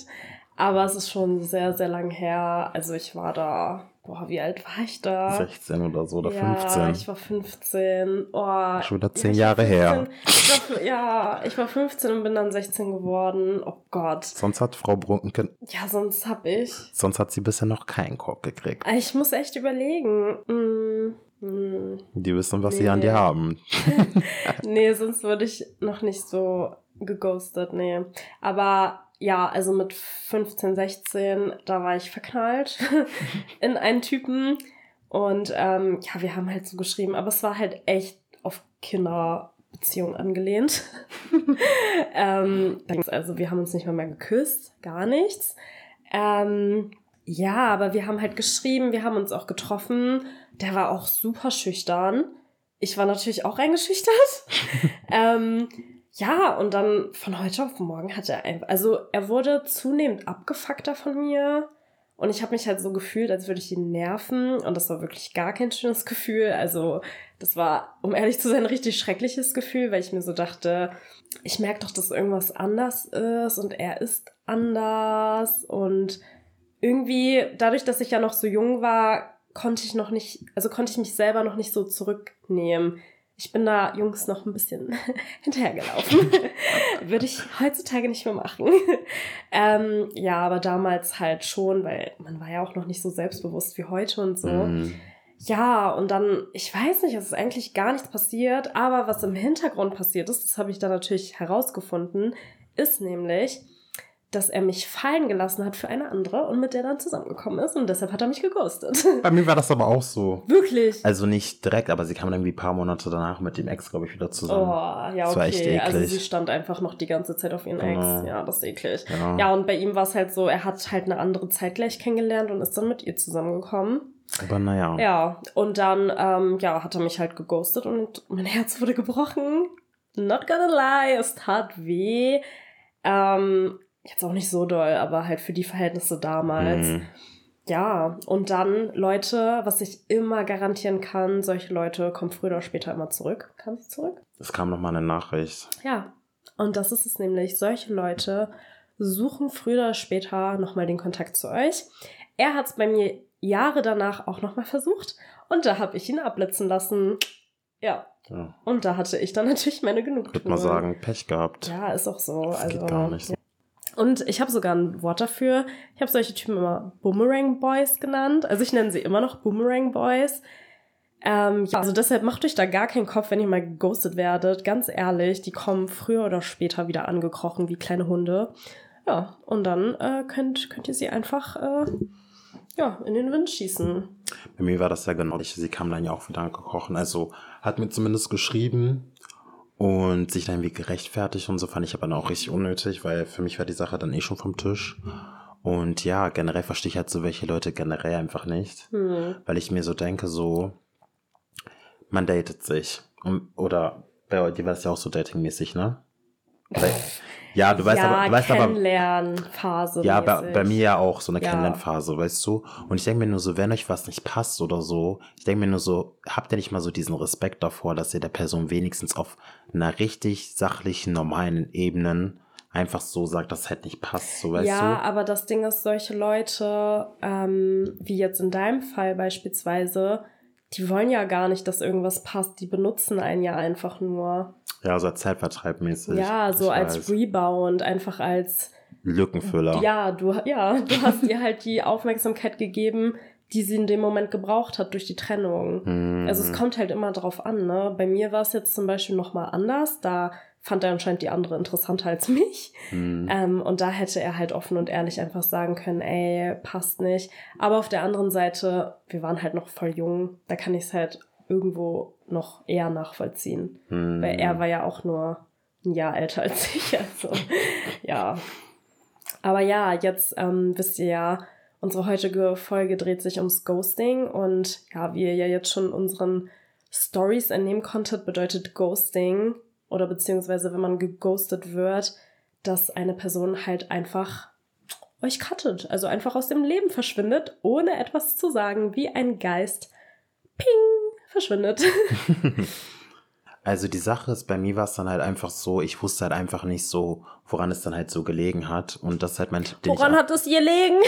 aber es ist schon sehr, sehr lang her. Also ich war da, boah, wie alt war ich da? 16 oder so oder ja, 15? ich war 15. Oh, Schon wieder ja, zehn ich war Jahre her. 15. Ich war, ja, ich war 15 und bin dann 16 geworden. Oh Gott. Sonst hat Frau Brunken, Ja, sonst hab ich. sonst hat sie bisher noch keinen Korb gekriegt. Ich muss echt überlegen. Mm. Die wissen, was sie an Nee. dir haben. nee, sonst würde ich noch nicht so geghostet, nee. Aber ja, also mit 15, 16, da war ich verknallt in einen Typen. Und ähm, ja, wir haben halt so geschrieben, aber es war halt echt auf Kinderbeziehungen angelehnt. ähm, also wir haben uns nicht mal mehr geküsst, gar nichts. Ähm, ja, aber wir haben halt geschrieben, wir haben uns auch getroffen. Der war auch super schüchtern. Ich war natürlich auch eingeschüchtert. ähm, ja, und dann von heute auf morgen hat er einfach, also er wurde zunehmend abgefuckter von mir. Und ich habe mich halt so gefühlt, als würde ich ihn nerven. Und das war wirklich gar kein schönes Gefühl. Also, das war, um ehrlich zu sein, ein richtig schreckliches Gefühl, weil ich mir so dachte, ich merke doch, dass irgendwas anders ist und er ist anders. Und irgendwie, dadurch, dass ich ja noch so jung war, konnte ich noch nicht, also konnte ich mich selber noch nicht so zurücknehmen. Ich bin da Jungs noch ein bisschen hinterhergelaufen. Würde ich heutzutage nicht mehr machen. ähm, ja, aber damals halt schon, weil man war ja auch noch nicht so selbstbewusst wie heute und so. Mm. Ja, und dann, ich weiß nicht, es ist eigentlich gar nichts passiert, aber was im Hintergrund passiert ist, das habe ich dann natürlich herausgefunden, ist nämlich, dass er mich fallen gelassen hat für eine andere und mit der dann zusammengekommen ist und deshalb hat er mich geghostet. Bei mir war das aber auch so. Wirklich? Also nicht direkt, aber sie kam dann irgendwie ein paar Monate danach mit dem Ex, glaube ich, wieder Oh, zusammen. ja, Das war echt okay. Also eklig. sie stand einfach noch die ganze Zeit auf ihren Genau. Ex. Ja, das ist eklig. Ja. Ja, und bei ihm war es halt so, er hat halt eine andere Zeit gleich kennengelernt und ist dann mit ihr zusammengekommen. Aber naja. Ja, und dann, ähm, ja, hat er mich halt geghostet und mein Herz wurde gebrochen. Not gonna lie, es tat weh. Ähm, jetzt auch nicht so doll, aber halt für die Verhältnisse damals. Mm. Ja, und dann, Leute, was ich immer garantieren kann, solche Leute kommen früher oder später immer zurück. Kam sie zurück? Es kam noch mal eine Nachricht. Ja, und das ist es nämlich. Solche Leute suchen früher oder später nochmal den Kontakt zu euch. Er hat es bei mir Jahre danach auch nochmal versucht und da habe ich ihn abblitzen lassen. Ja. ja. Und da hatte ich dann natürlich meine Genugtuung. Ich würde mal sagen, Pech gehabt. Ja, ist auch so. Das also, geht gar nicht. Ja. Und ich habe sogar ein Wort dafür. Ich habe solche Typen immer Boomerang Boys genannt. Also ich nenne sie immer noch Boomerang Boys. Ähm, ja, also deshalb macht euch da gar keinen Kopf, wenn ihr mal geghostet werdet. Ganz ehrlich, die kommen früher oder später wieder angekrochen wie kleine Hunde. Ja, und dann äh, könnt, könnt ihr sie einfach äh, ja, in den Wind schießen. Bei mir war das ja genau. Sie kam dann ja auch wieder angekrochen. Also hat mir zumindest geschrieben und sich dann irgendwie gerechtfertigt und so fand ich aber dann auch richtig unnötig, weil für mich war die Sache dann eh schon vom Tisch. Und ja, generell verstehe ich halt so welche Leute generell einfach nicht. Hm. Weil ich mir so denke, so, man datet sich. Oder bei dir war das ja auch so datingmäßig, ne? ja, du weißt ja, aber, du weißt Kennenlernphase. Ja, bei, bei, mir ja auch so eine ja. Kennenlernphase, weißt du? Und ich denke mir nur so, wenn euch was nicht passt oder so, ich denke mir nur so, habt ihr nicht mal so diesen Respekt davor, dass ihr der Person wenigstens auf einer richtig sachlichen, normalen Ebene einfach so sagt, es halt nicht passt, so weißt ja, du? Ja, aber das Ding ist, solche Leute, ähm, wie jetzt in deinem Fall beispielsweise, die wollen ja gar nicht, dass irgendwas passt. Die benutzen einen ja einfach nur. Ja, so als Zeitvertreib mäßig. Ja, so als weiß. Rebound, einfach als Lückenfüller. Ja, du, ja, du hast ihr halt die Aufmerksamkeit gegeben, die sie in dem Moment gebraucht hat durch die Trennung. Mm. Also es kommt halt immer drauf an, ne? Bei mir war es jetzt zum Beispiel nochmal anders. Da fand er anscheinend die andere interessanter als mich. Mhm. Ähm, und da hätte er halt offen und ehrlich einfach sagen können, ey, passt nicht. Aber auf der anderen Seite, wir waren halt noch voll jung, da kann ich es halt irgendwo noch eher nachvollziehen. Mhm. Weil er war ja auch nur ein Jahr älter als ich. Also, ja. Aber ja, jetzt ähm, wisst ihr ja, unsere heutige Folge dreht sich ums Ghosting. Und ja, wie ihr ja jetzt schon unseren Stories entnehmen konntet, bedeutet Ghosting oder beziehungsweise wenn man geghostet wird, dass eine Person halt einfach euch cuttet, also einfach aus dem Leben verschwindet, ohne etwas zu sagen, wie ein Geist, ping, verschwindet. Also die Sache ist, bei mir war es dann halt einfach so, ich wusste halt einfach nicht so, woran es dann halt so gelegen hat. Und das ist halt mein Tipp. Woran hat es gelegen?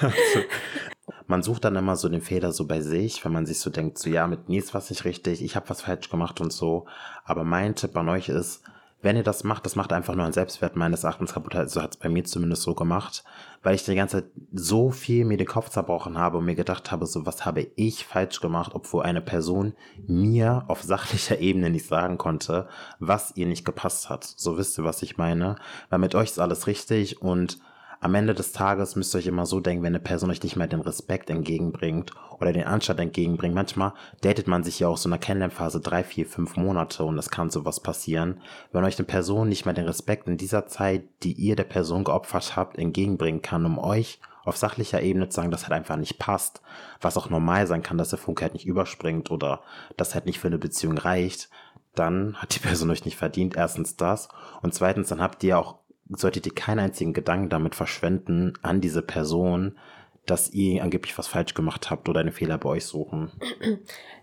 also, man sucht dann immer so den Fehler so bei sich, wenn man sich so denkt, so ja, mit mir ist was nicht richtig, ich habe was falsch gemacht und so. Aber mein Tipp an euch ist, wenn ihr das macht, das macht einfach nur ein Selbstwert meines Erachtens kaputt. Also hat es bei mir zumindest so gemacht, weil ich die ganze Zeit so viel mir den Kopf zerbrochen habe und mir gedacht habe, so was habe ich falsch gemacht, obwohl eine Person mir auf sachlicher Ebene nicht sagen konnte, was ihr nicht gepasst hat. So wisst ihr, was ich meine. Weil mit euch ist alles richtig und am Ende des Tages müsst ihr euch immer so denken, wenn eine Person euch nicht mehr den Respekt entgegenbringt oder den Anstand entgegenbringt. Manchmal datet man sich ja auch so in einer Kennenlernphase drei, vier, fünf Monate und es kann sowas passieren. Wenn euch eine Person nicht mehr den Respekt in dieser Zeit, die ihr der Person geopfert habt, entgegenbringen kann, um euch auf sachlicher Ebene zu sagen, dass halt einfach nicht passt, was auch normal sein kann, dass der Funke halt nicht überspringt oder das halt nicht für eine Beziehung reicht, dann hat die Person euch nicht verdient. Erstens das. Und zweitens, dann habt ihr auch solltet ihr keinen einzigen Gedanken damit verschwenden an diese Person, dass ihr angeblich was falsch gemacht habt oder eine Fehler bei euch suchen.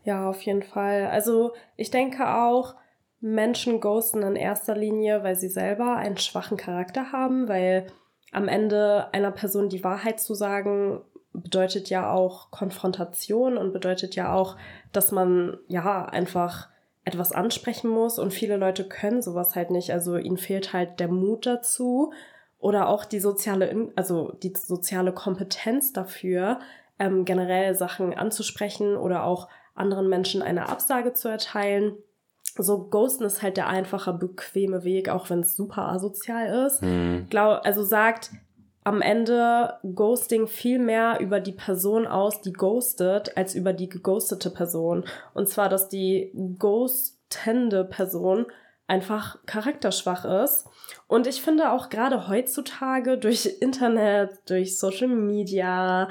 Ja, auf jeden Fall. Also ich denke auch, Menschen ghosten in erster Linie, weil sie selber einen schwachen Charakter haben, weil am Ende einer Person die Wahrheit zu sagen, bedeutet ja auch Konfrontation und bedeutet ja auch, dass man ja einfach etwas ansprechen muss und viele Leute können sowas halt nicht. Also ihnen fehlt halt der Mut dazu oder auch die soziale, also die soziale Kompetenz dafür, ähm, generell Sachen anzusprechen oder auch anderen Menschen eine Absage zu erteilen. So Ghosten ist halt der einfache, bequeme Weg, auch wenn es super asozial ist. Mhm. Glaub, also sagt, am Ende Ghosting viel mehr über die Person aus, die ghostet, als über die geghostete Person. Und zwar, dass die ghostende Person einfach charakterschwach ist. Und ich finde auch gerade heutzutage durch Internet, durch Social Media,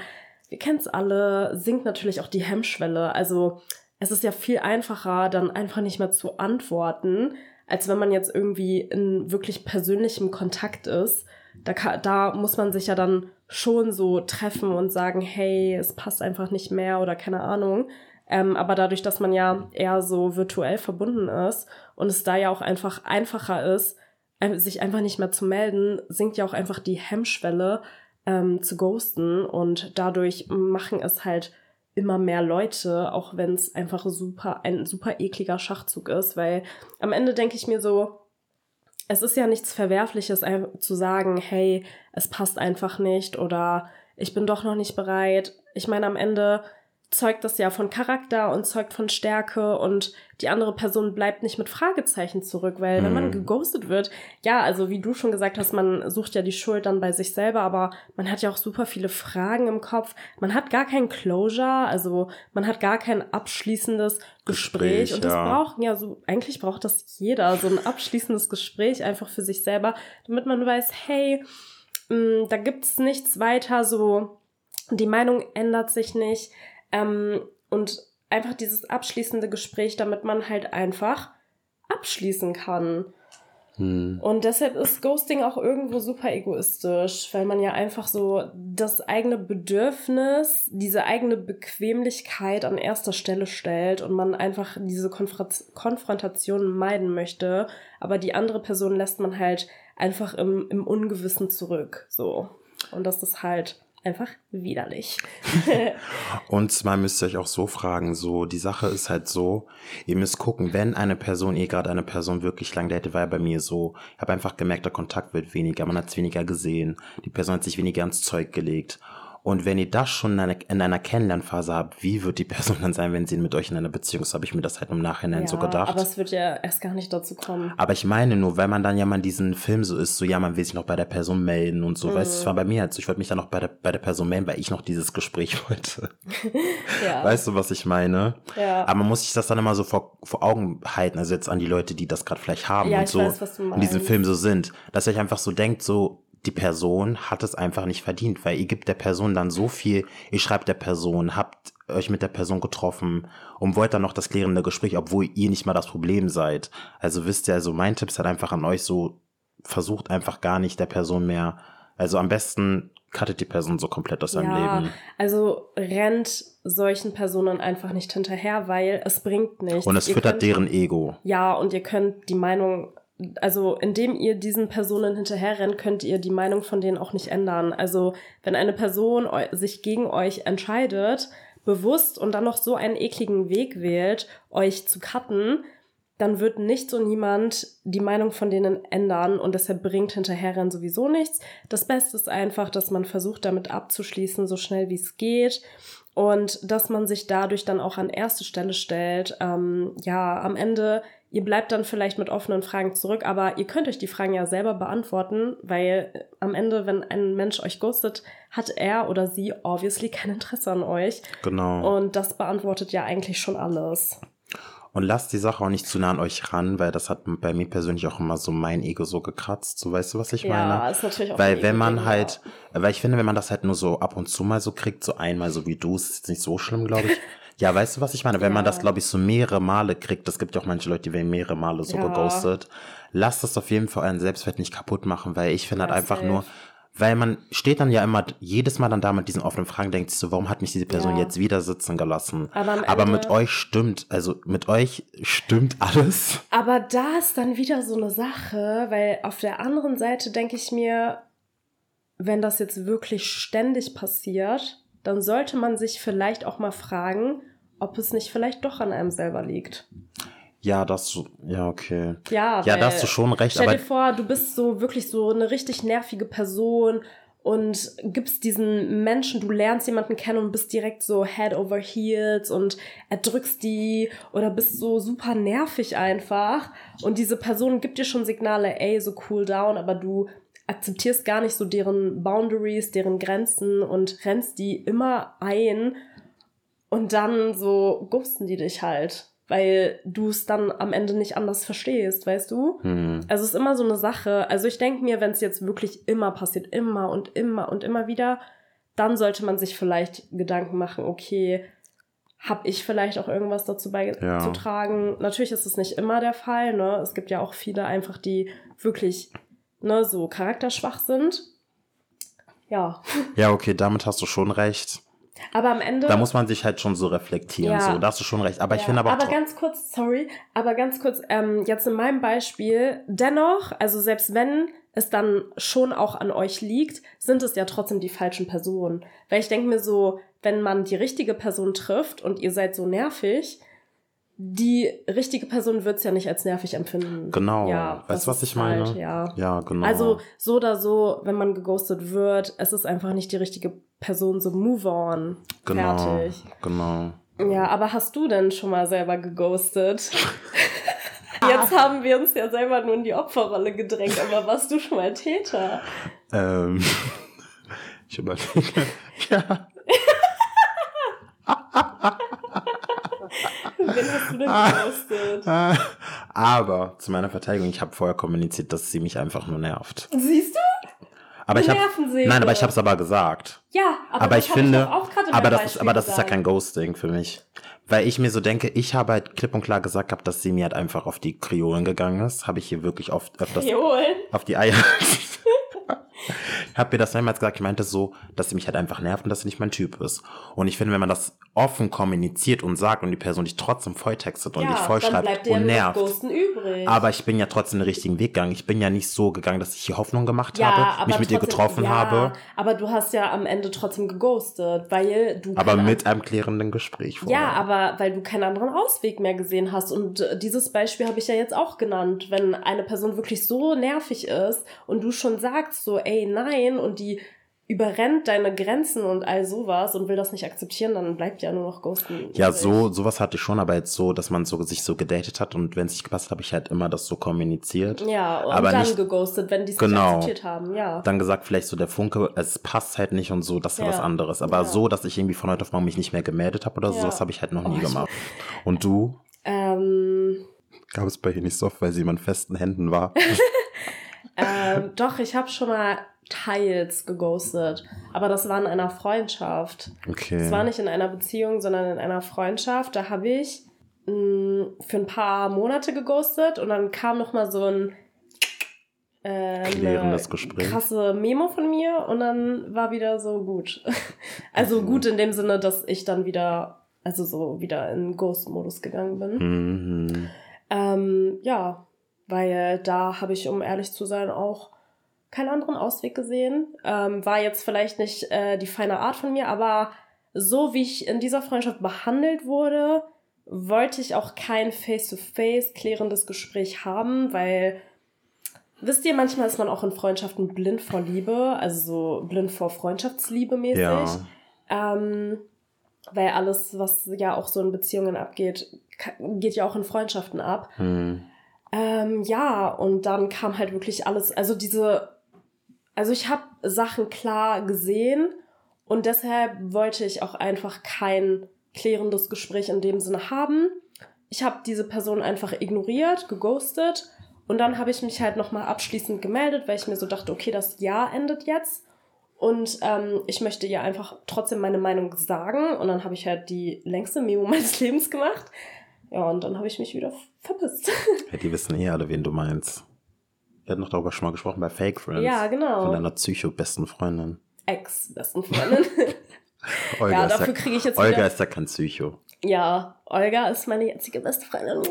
wir kennen es alle, sinkt natürlich auch die Hemmschwelle. Also es ist ja viel einfacher, dann einfach nicht mehr zu antworten, als wenn man jetzt irgendwie in wirklich persönlichem Kontakt ist da, da muss man sich ja dann schon so treffen und sagen, hey, es passt einfach nicht mehr oder keine Ahnung. Ähm, aber dadurch, dass man ja eher so virtuell verbunden ist und es da ja auch einfach einfacher ist, sich einfach nicht mehr zu melden, sinkt ja auch einfach die Hemmschwelle ähm, zu ghosten und dadurch machen es halt immer mehr Leute, auch wenn es einfach super, ein super ekliger Schachzug ist, weil am Ende denke ich mir so, es ist ja nichts Verwerfliches zu sagen, hey, es passt einfach nicht oder ich bin doch noch nicht bereit. Ich meine, am Ende zeugt das ja von Charakter und zeugt von Stärke und die andere Person bleibt nicht mit Fragezeichen zurück, weil wenn man mhm. geghostet wird, ja, also wie du schon gesagt hast, man sucht ja die Schuld dann bei sich selber, aber man hat ja auch super viele Fragen im Kopf. Man hat gar kein Closure, also man hat gar kein abschließendes Gespräch, Gespräch und das ja. braucht ja so, eigentlich braucht das jeder, so ein abschließendes Gespräch einfach für sich selber, damit man weiß, hey, mh, mm, da gibt's nichts weiter, so die Meinung ändert sich nicht ähm, und einfach dieses abschließende Gespräch, damit man halt einfach abschließen kann. Hm. Und deshalb ist Ghosting auch irgendwo super egoistisch, weil man ja einfach so das eigene Bedürfnis, diese eigene Bequemlichkeit an erster Stelle stellt und man einfach diese Konfr Konfrontation meiden möchte, aber die andere Person lässt man halt einfach im, im Ungewissen zurück. So. Und das ist halt einfach widerlich. und zwar müsst ihr euch auch so fragen, so, die Sache ist halt so, ihr müsst gucken, wenn eine Person, ihr gerade eine Person wirklich lang datet, war ja bei mir so, ich habe einfach gemerkt, der Kontakt wird weniger, man hat es weniger gesehen, die Person hat sich weniger ans Zeug gelegt. Und wenn ihr das schon in einer, in einer Kennenlernphase habt, wie wird die Person dann sein, wenn sie mit euch in einer Beziehung ist, habe ich mir das halt im Nachhinein ja, so gedacht. Aber es wird ja erst gar nicht dazu kommen. Aber ich meine nur, weil man dann ja mal in diesem Film so ist, so ja, man will sich noch bei der Person melden und so. Mhm. Weißt du, es war bei mir halt so, ich wollte mich dann noch bei der, bei der Person melden, weil ich noch dieses Gespräch wollte. ja. Weißt du, was ich meine? Ja. Aber man muss sich das dann immer so vor, vor Augen halten, also jetzt an die Leute, die das gerade vielleicht haben ja, und so weiß, was du in diesem Film so sind, dass ihr euch einfach so denkt, so, die Person hat es einfach nicht verdient, weil ihr gibt der Person dann so viel, ihr schreibt der Person, habt euch mit der Person getroffen und wollt dann noch das klärende Gespräch, obwohl ihr nicht mal das Problem seid. Also wisst ihr, also mein Tipp ist halt einfach an euch so, versucht einfach gar nicht der Person mehr, also am besten cuttet die Person so komplett aus seinem ja, Leben. Also rennt solchen Personen einfach nicht hinterher, weil es bringt nichts. Und es ihr füttert könnt, deren Ego. Ja, und ihr könnt die Meinung also indem ihr diesen Personen hinterherrennt, könnt ihr die Meinung von denen auch nicht ändern. Also wenn eine Person sich gegen euch entscheidet, bewusst und dann noch so einen ekligen Weg wählt, euch zu cutten, dann wird nicht so niemand die Meinung von denen ändern und deshalb bringt hinterherrennen sowieso nichts. Das Beste ist einfach, dass man versucht, damit abzuschließen, so schnell wie es geht und dass man sich dadurch dann auch an erste Stelle stellt. Ähm, ja, am Ende Ihr bleibt dann vielleicht mit offenen Fragen zurück, aber ihr könnt euch die Fragen ja selber beantworten, weil am Ende, wenn ein Mensch euch ghostet, hat er oder sie obviously kein Interesse an euch. Genau. Und das beantwortet ja eigentlich schon alles. Und lasst die Sache auch nicht zu nah an euch ran, weil das hat bei mir persönlich auch immer so mein Ego so gekratzt. So weißt du, was ich meine? Ja, ist natürlich auch Weil wenn man halt, weil ich finde, wenn man das halt nur so ab und zu mal so kriegt, so einmal so wie du, ist jetzt nicht so schlimm, glaube ich. Ja, weißt du, was ich meine? Wenn ja. man das, glaube ich, so mehrere Male kriegt, es gibt ja auch manche Leute, die werden mehrere Male so ja. geghostet, lasst das auf jeden Fall euren Selbstwert nicht kaputt machen, weil ich finde halt einfach safe. nur, weil man steht dann ja immer jedes Mal dann da mit diesen offenen Fragen, denkt sich so, warum hat mich diese Person ja. jetzt wieder sitzen gelassen? Aber, aber, mit euch stimmt, also mit euch stimmt alles. Aber da ist dann wieder so eine Sache, weil auf der anderen Seite denke ich mir, wenn das jetzt wirklich ständig passiert, dann sollte man sich vielleicht auch mal fragen, ob es nicht vielleicht doch an einem selber liegt. Ja, das, ja, okay. Ja, ja da hast du schon recht. Stell dir vor, du bist so wirklich so eine richtig nervige Person und gibst diesen Menschen, du lernst jemanden kennen und bist direkt so head over heels und erdrückst die oder bist so super nervig einfach und diese Person gibt dir schon Signale, ey, so cool down, aber du akzeptierst gar nicht so deren Boundaries, deren Grenzen und rennst die immer ein und dann so ghosten die dich halt, weil du es dann am Ende nicht anders verstehst, weißt du? Mhm. Also es ist immer so eine Sache. Also ich denke mir, wenn es jetzt wirklich immer passiert, immer und immer und immer wieder, dann sollte man sich vielleicht Gedanken machen, okay, habe ich vielleicht auch irgendwas dazu beizutragen? Ja. Natürlich ist es nicht immer der Fall, ne? Es gibt ja auch viele einfach, die wirklich ne, so charakterschwach sind. Ja. Ja, okay, damit hast du schon recht. Aber am Ende. Da muss man sich halt schon so reflektieren, ja. so, da hast du schon recht. Aber ja. ich finde aber. Aber ganz kurz, sorry, aber ganz kurz, ähm, jetzt in meinem Beispiel, dennoch, also selbst wenn es dann schon auch an euch liegt, sind es ja trotzdem die falschen Personen. Weil ich denke mir so, wenn man die richtige Person trifft und ihr seid so nervig, die richtige Person wird es ja nicht als nervig empfinden. Genau. Ja, weißt du, was ich meine? halt, ja. ja, genau. Also so oder so, wenn man geghostet wird, es ist einfach nicht die richtige Person, so move on. genau, Fertig. genau. Ja, aber hast du denn schon mal selber geghostet? Jetzt haben wir uns ja selber nur in die Opferrolle gedrängt, aber warst du schon mal Täter? Ähm, ich überlege. Ja. Du denn geghostet? Aber zu meiner Verteidigung, ich habe vorher kommuniziert, dass sie mich einfach nur nervt. Siehst du? Aber ich Nervensäge. Nein, aber ich habe es aber gesagt. Ja, aber, Aber, ich hab finde, in aber das ist, aber das ist ja kein Ghosting für mich. Weil ich mir so denke, ich habe halt klipp und klar gesagt gehabt, dass sie mir halt einfach auf die Kriolen gegangen ist. Habe ich hier wirklich oft öfters Joel. auf die Eier. Ich habe mir das mehrmals gesagt, ich meinte so, dass sie mich halt einfach nervt und dass sie nicht mein Typ ist. Und ich finde, wenn man das offen kommuniziert und sagt und die Person dich trotzdem volltextet und ja, dich vollschreibt und nervt. Aber ich bin ja trotzdem den richtigen Weg gegangen. Ich bin ja nicht so gegangen, dass ich die Hoffnung gemacht ja, habe, mich mit ihr getroffen ja, habe, Aber du hast ja am Ende trotzdem geghostet, weil du aber mit einem klärenden Gespräch vorher. Ja, aber weil du keinen anderen Ausweg mehr gesehen hast. Und äh, dieses Beispiel habe ich ja jetzt auch genannt. Wenn eine Person wirklich so nervig ist und du schon sagst so, ey, nein, und die überrennt deine Grenzen und all sowas und will das nicht akzeptieren, dann bleibt ja nur noch Ghosten. Ja, so, sowas hatte ich schon, aber jetzt so, dass man so, sich so gedatet hat und wenn es nicht gepasst hat, habe ich halt immer das so kommuniziert. Ja, und aber dann nicht- geghostet, wenn die es Genau. nicht akzeptiert haben, ja. Dann gesagt, vielleicht so der Funke, es passt halt nicht und so, das ist ja was anderes. Aber Ja. so, dass ich irgendwie von heute auf morgen mich nicht mehr gemeldet habe oder so, Ja. das habe ich halt noch Oh, nie ich- gemacht. Und du? Ähm, Gab es bei ihr nicht so oft, weil sie immer in festen Händen war. ähm, doch, ich habe schon mal teils geghostet, aber das war in einer Freundschaft. Okay. Es war nicht in einer Beziehung, sondern in einer Freundschaft. Da habe ich mh, für ein paar Monate geghostet und dann kam noch mal so ein äh, Klärendes Gespräch. krasse Memo von mir und dann war wieder so gut. Also Mhm. gut in dem Sinne, dass ich dann wieder, also so wieder in Ghost-Modus gegangen bin. Mhm. Ähm, ja, weil da habe ich, um ehrlich zu sein, auch keinen anderen Ausweg gesehen. Ähm, war jetzt vielleicht nicht äh, die feine Art von mir, aber so wie ich in dieser Freundschaft behandelt wurde, wollte ich auch kein face-to-face klärendes Gespräch haben, weil wisst ihr, manchmal ist man auch in Freundschaften blind vor Liebe, also so blind vor Freundschaftsliebe mäßig. Ja. Ähm, weil alles, was ja auch so in Beziehungen abgeht, geht ja auch in Freundschaften ab. Hm. Ähm, ja, und dann kam halt wirklich alles, also diese, also ich habe Sachen klar gesehen und deshalb wollte ich auch einfach kein klärendes Gespräch in dem Sinne haben. Ich habe diese Person einfach ignoriert, geghostet und dann habe ich mich halt nochmal abschließend gemeldet, weil ich mir so dachte, okay, das Jahr endet jetzt und ähm, ich möchte ihr einfach trotzdem meine Meinung sagen und dann habe ich halt die längste Memo meines Lebens gemacht. Ja, und dann habe ich mich wieder verpisst. Ja, die wissen eh alle, wen du meinst. Wir hatten noch darüber schon mal gesprochen bei Fake Friends. Ja, genau. Von deiner Psycho-besten Freundin. Ex-besten Freundin. Olga, ja, dafür kriege ich jetzt Olga wieder... ist ja kein Psycho. Ja, Olga ist meine jetzige beste Freundin.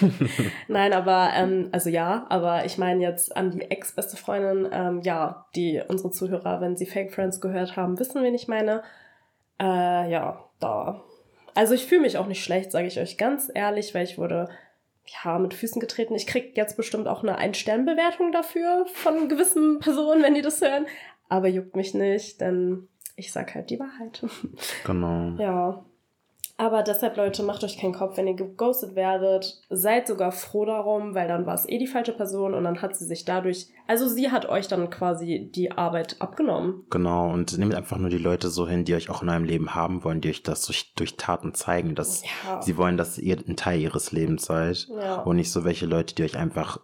Nein, aber, ähm, also ja, aber ich meine jetzt an die ex-beste Freundin, ähm, ja, die unsere Zuhörer, wenn sie Fake Friends gehört haben, wissen, wen ich meine. Äh, ja, da. Also ich fühle mich auch nicht schlecht, sage ich euch ganz ehrlich, weil ich wurde ja mit Füßen getreten. Ich krieg jetzt bestimmt auch eine Ein-Stern-Bewertung dafür von gewissen Personen, wenn die das hören. Aber juckt mich nicht, denn ich sag halt die Wahrheit. Genau. Ja. Aber deshalb, Leute, macht euch keinen Kopf, wenn ihr geghostet werdet. Seid sogar froh darum, weil dann war es eh die falsche Person und dann hat sie sich dadurch, also sie hat euch dann quasi die Arbeit abgenommen. Genau, und nehmt einfach nur die Leute so hin, die euch auch in eurem Leben haben wollen, die euch das durch, durch Taten zeigen, dass Ja. sie wollen, dass ihr ein Teil ihres Lebens seid. Ja. Und nicht so welche Leute, die euch einfach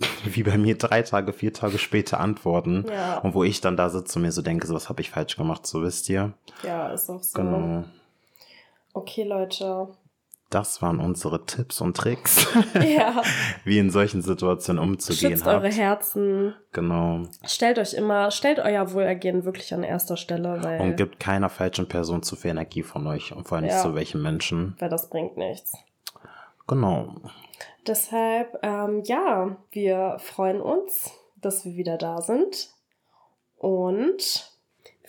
wie bei mir drei Tage, vier Tage später antworten. Ja. Und wo ich dann da sitze und mir so denke, so was habe ich falsch gemacht, so wisst ihr. Ja, ist auch so. Genau. Okay, Leute. Das waren unsere Tipps und Tricks, Ja. wie in solchen Situationen umzugehen Schützt eure habt. Herzen. Genau. Stellt euch immer, stellt euer Wohlergehen wirklich an erster Stelle, weil, Und gibt keiner falschen Person zu viel Energie von euch und vor allem nicht Ja. zu welchen Menschen. weil das bringt nichts. Genau. Deshalb, ähm, ja, wir freuen uns, dass wir wieder da sind. Und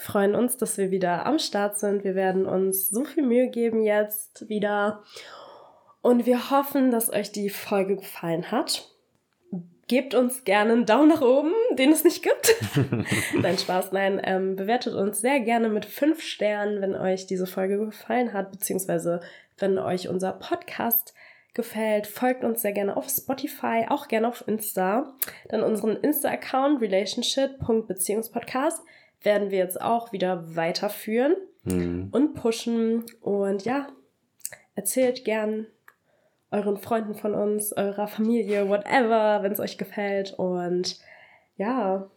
freuen uns, dass wir wieder am Start sind. Wir werden uns so viel Mühe geben jetzt wieder. Und wir hoffen, dass euch die Folge gefallen hat. Gebt uns gerne einen Daumen nach oben, den es nicht gibt. nein, Spaß, nein. Ähm, bewertet uns sehr gerne mit fünf Sternen, wenn euch diese Folge gefallen hat, beziehungsweise wenn euch unser Podcast gefällt. Folgt uns sehr gerne auf Spotify, auch gerne auf Insta. Dann unseren Insta-Account relationship.beziehungspodcast werden wir jetzt auch wieder weiterführen mhm. und pushen. Und ja, erzählt gern euren Freunden von uns, eurer Familie, whatever, wenn es euch gefällt. Und ja.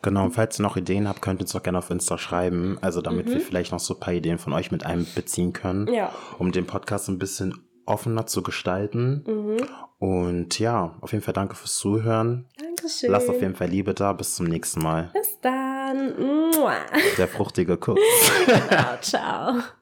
Genau, und falls ihr noch Ideen habt, könnt ihr uns doch gerne auf Insta schreiben. Also damit mhm. wir vielleicht noch so ein paar Ideen von euch mit einbeziehen können. Ja. Um den Podcast ein bisschen offener zu gestalten. Mhm. Und ja, auf jeden Fall danke fürs Zuhören. Dankeschön. Lasst auf jeden Fall Liebe da. Bis zum nächsten Mal. Bis dann. Der fruchtige Kuss. ciao, ciao.